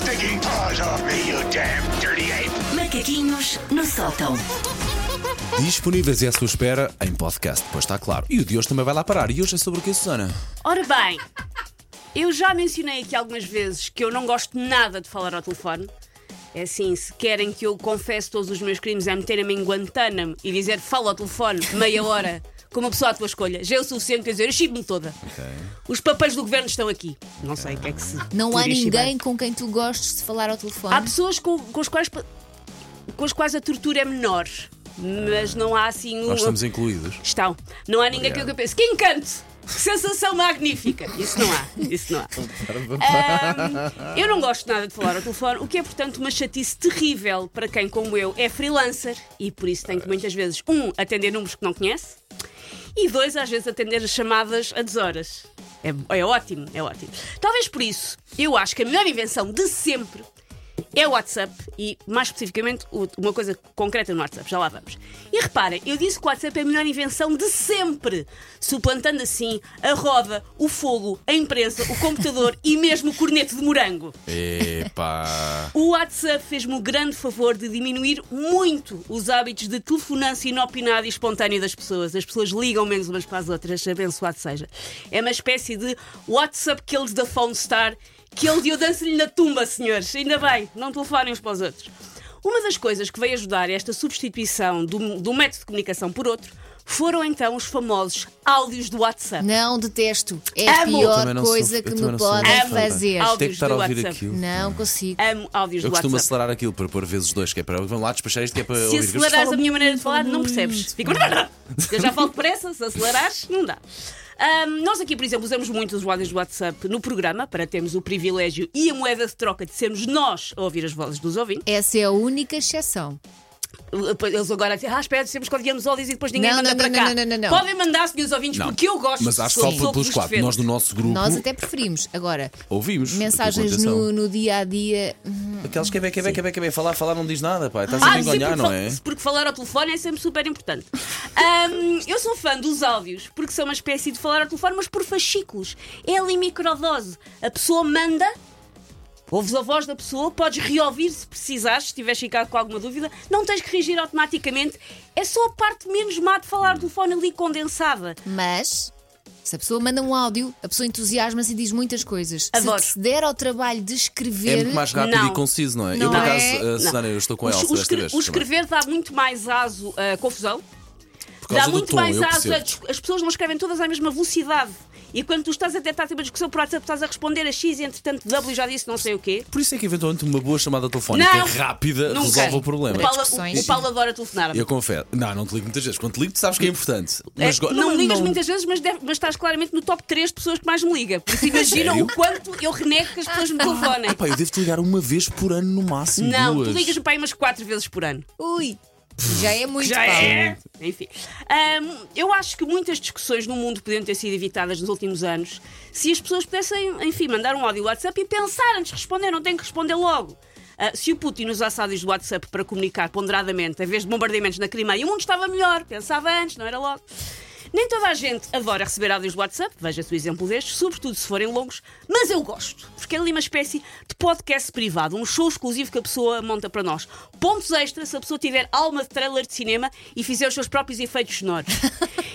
stinking paws off me, you damn dirty ape! Macaquinhos no sótão. Disponíveis e à sua espera em podcast, pois está claro. E o de hoje também vai lá parar. E hoje é sobre o que, Susana? Ora bem, eu já mencionei aqui algumas vezes que eu não gosto nada de falar ao telefone. É assim, se querem que eu confesse todos os meus crimes, é meterem-me em Guantánamo e dizer fala ao telefone meia hora com uma pessoa à tua escolha. Já é o suficiente, quer dizer, eu chibo-me toda. Os papéis do governo estão aqui. Não sei o que é que se. Não há chibar. ninguém com quem tu gostes de falar ao telefone. Há pessoas com, com as quais, com as quais a tortura é menor, mas não há assim. Nós um- estamos incluídos. Estão. Não há ninguém que eu pense. Que encanto! Que sensação magnífica! Isso não há. Isso não há. Ahm, eu não gosto nada de falar ao telefone, o que é, portanto, uma chatice terrível para quem, como eu, é freelancer e por isso tem que muitas vezes, um, atender números que não conhece e dois, às vezes, atender as chamadas a deshoras. É, é ótimo, é ótimo. Talvez por isso, eu acho que a melhor invenção de sempre é o WhatsApp e, mais especificamente, uma coisa concreta no WhatsApp. Já lá vamos. E reparem, eu disse que o WhatsApp é a melhor invenção de sempre, suplantando assim a roda, o fogo, a imprensa, o computador e mesmo o corneto de morango. Epá. O WhatsApp fez-me o grande favor de diminuir muito os hábitos de telefonância inopinada e espontânea das pessoas. As pessoas ligam menos umas para as outras, abençoado seja. É uma espécie de WhatsApp Kills da Phone Star, que ele eu danço-lhe na tumba, senhores. Ainda bem, não telefonem uns para os outros. Uma das coisas que veio ajudar esta substituição do, do método de comunicação por outro foram então os famosos áudios do WhatsApp. Não detesto. É a Amo. pior sou- coisa eu que me não sou podem fazer. Áudios Tem que estar a do ouvir WhatsApp. aquilo. Não consigo. Amo áudios Eu do costumo WhatsApp. acelerar aquilo para pôr vezes dois, que é para vamos lá despachar isto, que é para Se ouvir. acelerares a minha maneira de falar, não percebes. Fica... Eu já falo depressa, se acelerares, não dá. Ahm, nós aqui, por exemplo, usamos muito os áudios do WhatsApp no programa para termos o privilégio e a moeda de troca de sermos nós a ouvir as vozes dos ouvintes. Essa é a única exceção. Eles agora dizem, ah, espera, sempre escolhemos áudios e depois ninguém Não, manda não, para não, cá. não, não, não, não. Podem mandar, senhores ouvintes, Não, porque eu gosto Mas acho que sou pelos quatro. Nós no nosso grupo Nós até preferimos. Agora, ouvimos. mensagens no, no dia a dia. Aqueles que é bem, que é bem, que é bem, que é bem, falar, falar não diz nada, pá. Estás Ah, a enganar, não é? porque falar ao telefone é sempre super importante. Eu sou fã dos áudios porque são uma espécie de falar ao telefone, mas por fascículos. É ali microdose. A pessoa manda. Ouves a voz da pessoa, podes reouvir se precisares, se tiveres ficado com alguma dúvida. Não tens que reagir automaticamente. É só a parte menos má de falar ao telefone ali condensada. Mas. Se a pessoa manda um áudio, a pessoa entusiasma-se e diz muitas coisas. Adoro. Se se der ao trabalho de É escrever. muito mais rápido Não. e conciso, não é? Não eu, por é? acaso, a Susana, eu estou com O, ela o escre- vez. o escrever dá muito mais aso à confusão. Por causa Dá muito tom, mais aso a As pessoas não escrevem todas à mesma velocidade. E quando tu estás a tentar ter uma discussão por WhatsApp, estás a responder a X e entretanto W já disse não sei o quê. Por isso é que eventualmente uma boa chamada telefónica Não. rápida Nunca. resolve o problema. O Paulo, Discussões. o, o Paulo adora telefonar. Eu confesso. Não, não te ligo muitas vezes. Quando te ligo, tu sabes que é importante. Mas É, go- não, ligas não- muitas vezes, mas, deve- mas estás claramente no top 3 de pessoas que mais me ligam. Por isso imaginam o quanto eu renego que as pessoas me telefonem. Pá, eu devo te ligar uma vez por ano no máximo. Não, duas. tu ligas-me para aí umas 4 vezes por ano. Ui! Já é muito, Já Paulo. é. Enfim. Ahm, eu acho que muitas discussões no mundo podiam ter sido evitadas nos últimos anos se as pessoas pudessem, enfim, mandar um áudio WhatsApp e pensar antes de responder, não tem que responder logo. Ah, se o Putin usasse áudios do WhatsApp para comunicar ponderadamente, em vez de bombardeamentos na Crimeia, o mundo estava melhor. Pensava antes, não era logo. Nem toda a gente adora receber áudios do WhatsApp, veja-se o exemplo destes, sobretudo se forem longos, mas eu gosto, porque é ali uma espécie de podcast privado, um show exclusivo que a pessoa monta para nós. Pontos extras se a pessoa tiver alma de trailer de cinema e fizer os seus próprios efeitos sonoros.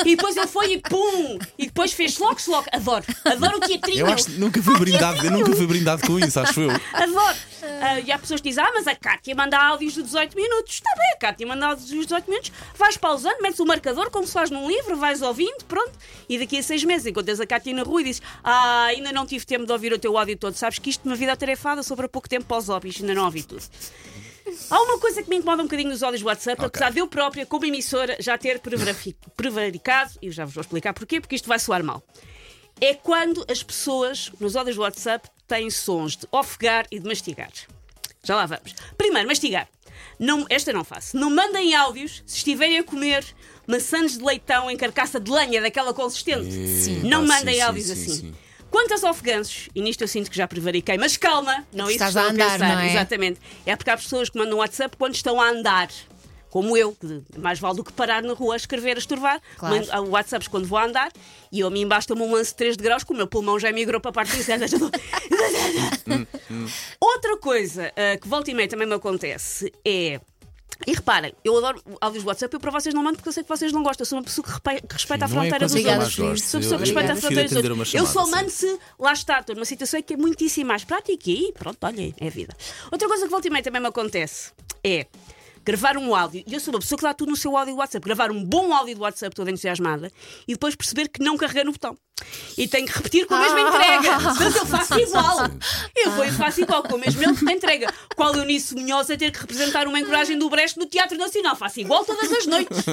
e depois ele foi e pum! E depois fez logo, logo. Adoro, adoro o teatrinho. Eu acho que nunca fui brindado, eu nunca fui brindado com isso, acho eu. Adoro! Ah, e há pessoas que dizem, ah, mas a Cátia manda áudios de 18 minutos. Está bem, a Cátia manda áudios de 18 minutos, vais pausando, metes o marcador como se faz num livro, vais ouvindo, pronto. E daqui a seis meses encontras a Cátia na rua e dizes, ah, ainda não tive tempo de ouvir o teu áudio todo. Sabes que isto é uma vida atarefada sobre pouco tempo para os hobbies, ainda não ouvi tudo. Há uma coisa que me incomoda um bocadinho nos áudios do WhatsApp, apesar de eu própria, como emissora, já ter prevaricado, e já vos vou explicar porquê, porque isto vai soar mal. É quando as pessoas nos áudios do WhatsApp têm sons de ofegar e de mastigar. Já lá vamos. Primeiro, mastigar. Não, esta não faço. Não mandem áudios se estiverem a comer maçãs de leitão em carcaça de lenha daquela consistente. Sim. Não mandem sim, áudios sim, assim. sim, sim. Quanto aos ofeganços, e nisto eu sinto que já prevariquei, mas calma, não é isso que estou a andar, pensar. não é? Exatamente. É porque há pessoas que mandam WhatsApp quando estão a andar. Como eu, que mais vale do que parar na rua a escrever, a estorvar, Claro. mando ah, WhatsApps quando vou a andar e eu, a mim basta-me um lance de 3 de graus, que o meu pulmão já migrou para a parte interna. já estou- Outra coisa ah, que volta e meia também me acontece é. E reparem, eu adoro áudios do WhatsApp, eu para vocês não mando porque eu sei que vocês não gostam. Eu sou uma pessoa que, repe- que respeita a Não é fronteira quando dos outros. Gosto. Sou a pessoa que Eu- respeita eu a fronteira dos uma outros. Eu só mando se lá está, estou numa situação que é muitíssimo mais prática e pronto, olha, é a vida. Outra coisa que volta e meia também me acontece é gravar um áudio, e eu sou uma pessoa que dá tudo no seu áudio do WhatsApp, gravar um bom áudio do WhatsApp toda entusiasmada e depois perceber que não carreguei no botão. E tenho que repetir com a mesma entrega. Mas eu faço igual. Eu vou e faço igual com a mesma entrega. Qual Eunice Munhoz a ter que representar uma encoragem do Brecht no Teatro Nacional? Faço igual todas as noites.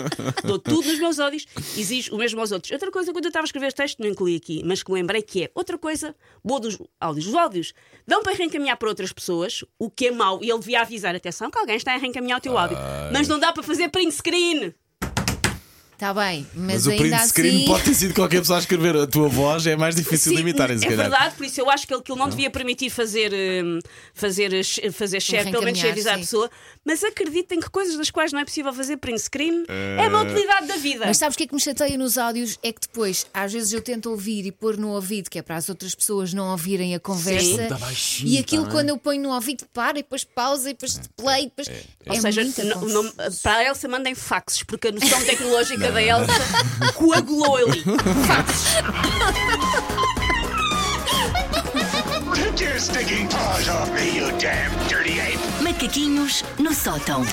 Dou tudo nos meus áudios, exijo o mesmo aos outros. Outra coisa, quando eu estava a escrever este texto, não incluí aqui, mas que me lembrei que é outra coisa boa dos áudios. Os áudios dão para reencaminhar para outras pessoas, o que é mau, e ele devia avisar: atenção, que alguém está a reencaminhar o teu áudio. Mas não dá para fazer print screen. Está bem, mas, Mas o ainda print screen assim. pode ter sido qualquer pessoa a escrever. A tua voz é mais difícil de Sim, imitarem, se é calhar. verdade, por isso eu acho que ele, que ele não devia permitir fazer, hum, fazer, eh, fazer share, pelo menos avisar a sim. pessoa. Mas acreditem que coisas das quais não é possível fazer print screen é uma utilidade da vida. Mas sabes o que é que me chateia nos áudios? É que depois, às vezes, eu tento ouvir e pôr no ouvido, que é para as outras pessoas não ouvirem a conversa. Baixinho, E aquilo, tá quando eu ponho no ouvido, para e depois pausa e depois play. E depois... É, Ou seja, muita n- confusão. não- para a Elsa mandem faxes, porque a noção tecnológica da Elsa coagulou ali. Faxes. Take your stinking paws off me, you damn dirty ape! Macaquinhos no sótão.